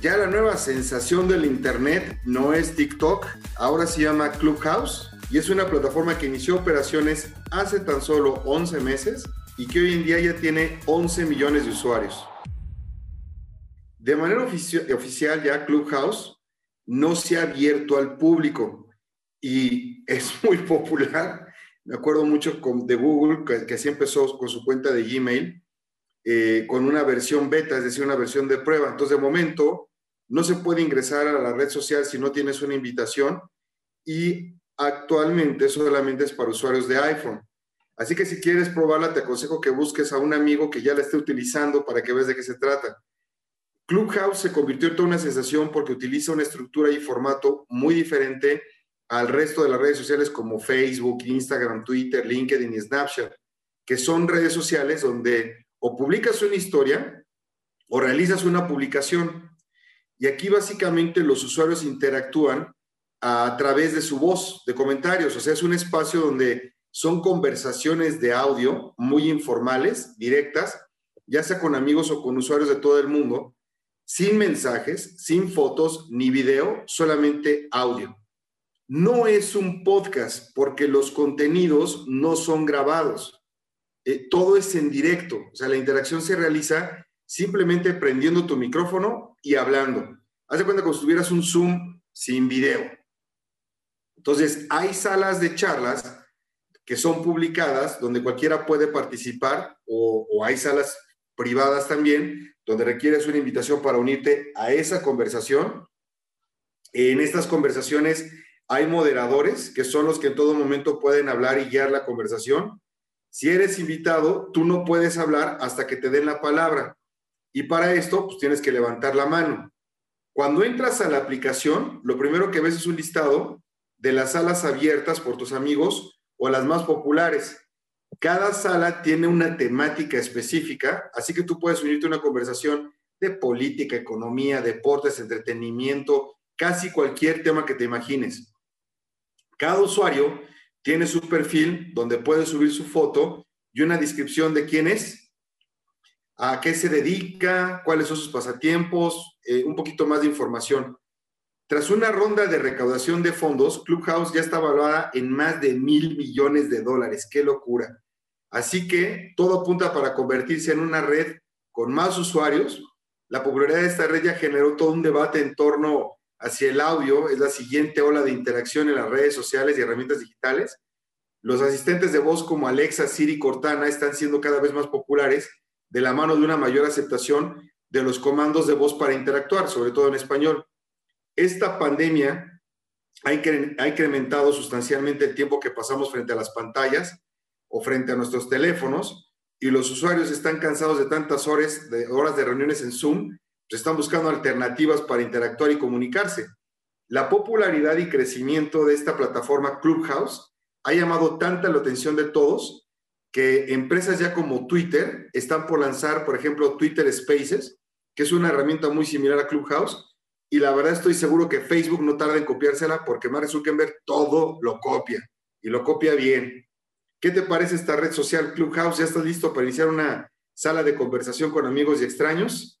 ya la nueva sensación del Internet no es TikTok, ahora se llama Clubhouse y es una plataforma que inició operaciones hace tan solo 11 meses y que hoy en día ya tiene 11 millones de usuarios. De manera oficial ya Clubhouse no se ha abierto al público y es muy popular. Me acuerdo mucho de Google, que, que así empezó con su cuenta de Gmail, eh, con una versión beta, es decir, una versión de prueba. Entonces, de momento, no se puede ingresar a la red social si no tienes una invitación y actualmente solamente es para usuarios de iPhone. Así que si quieres probarla, te aconsejo que busques a un amigo que ya la esté utilizando para que veas de qué se trata. Clubhouse se convirtió en toda una sensación porque utiliza una estructura y formato muy diferente al resto de las redes sociales como Facebook, Instagram, Twitter, LinkedIn y Snapchat, que son redes sociales donde o publicas una historia o realizas una publicación. Y aquí básicamente los usuarios interactúan a través de su voz, de comentarios. O sea, es un espacio donde son conversaciones de audio muy informales, directas, ya sea con amigos o con usuarios de todo el mundo, sin mensajes, sin fotos ni video, solamente audio. No es un podcast porque los contenidos no son grabados. Eh, todo es en directo, o sea, la interacción se realiza simplemente prendiendo tu micrófono y hablando. Haz de cuenta como si tuvieras un Zoom sin video. Entonces, hay salas de charlas que son publicadas donde cualquiera puede participar o, o hay salas privadas también donde requieres una invitación para unirte a esa conversación. En estas conversaciones hay moderadores que son los que en todo momento pueden hablar y guiar la conversación si eres invitado, tú no puedes hablar hasta que te den la palabra. Y para esto, pues tienes que levantar la mano. Cuando entras a la aplicación, lo primero que ves es un listado de las salas abiertas por tus amigos o las más populares. Cada sala tiene una temática específica, así que tú puedes unirte a una conversación de política, economía, deportes, entretenimiento, casi cualquier tema que te imagines. Cada usuario tiene su perfil donde puede subir su foto y una descripción de quién es, a qué se dedica, cuáles son sus pasatiempos, eh, un poquito más de información. Tras una ronda de recaudación de fondos, Clubhouse ya está evaluada en más de mil millones de dólares. ¡Qué locura! Así que todo apunta para convertirse en una red con más usuarios. La popularidad de esta red ya generó todo un debate en torno hacia el audio es la siguiente ola de interacción en las redes sociales y herramientas digitales. Los asistentes de voz como Alexa, Siri, Cortana están siendo cada vez más populares de la mano de una mayor aceptación de los comandos de voz para interactuar, sobre todo en español. Esta pandemia ha incrementado sustancialmente el tiempo que pasamos frente a las pantallas o frente a nuestros teléfonos y los usuarios están cansados de tantas horas de, horas de reuniones en Zoom están buscando alternativas para interactuar y comunicarse. La popularidad y crecimiento de esta plataforma Clubhouse ha llamado tanta la atención de todos que empresas ya como Twitter están por lanzar, por ejemplo, Twitter Spaces, que es una herramienta muy similar a Clubhouse, y la verdad estoy seguro que Facebook no tarda en copiársela porque Mark Zuckerberg todo lo copia y lo copia bien. ¿Qué te parece esta red social Clubhouse? ¿Ya estás listo para iniciar una sala de conversación con amigos y extraños?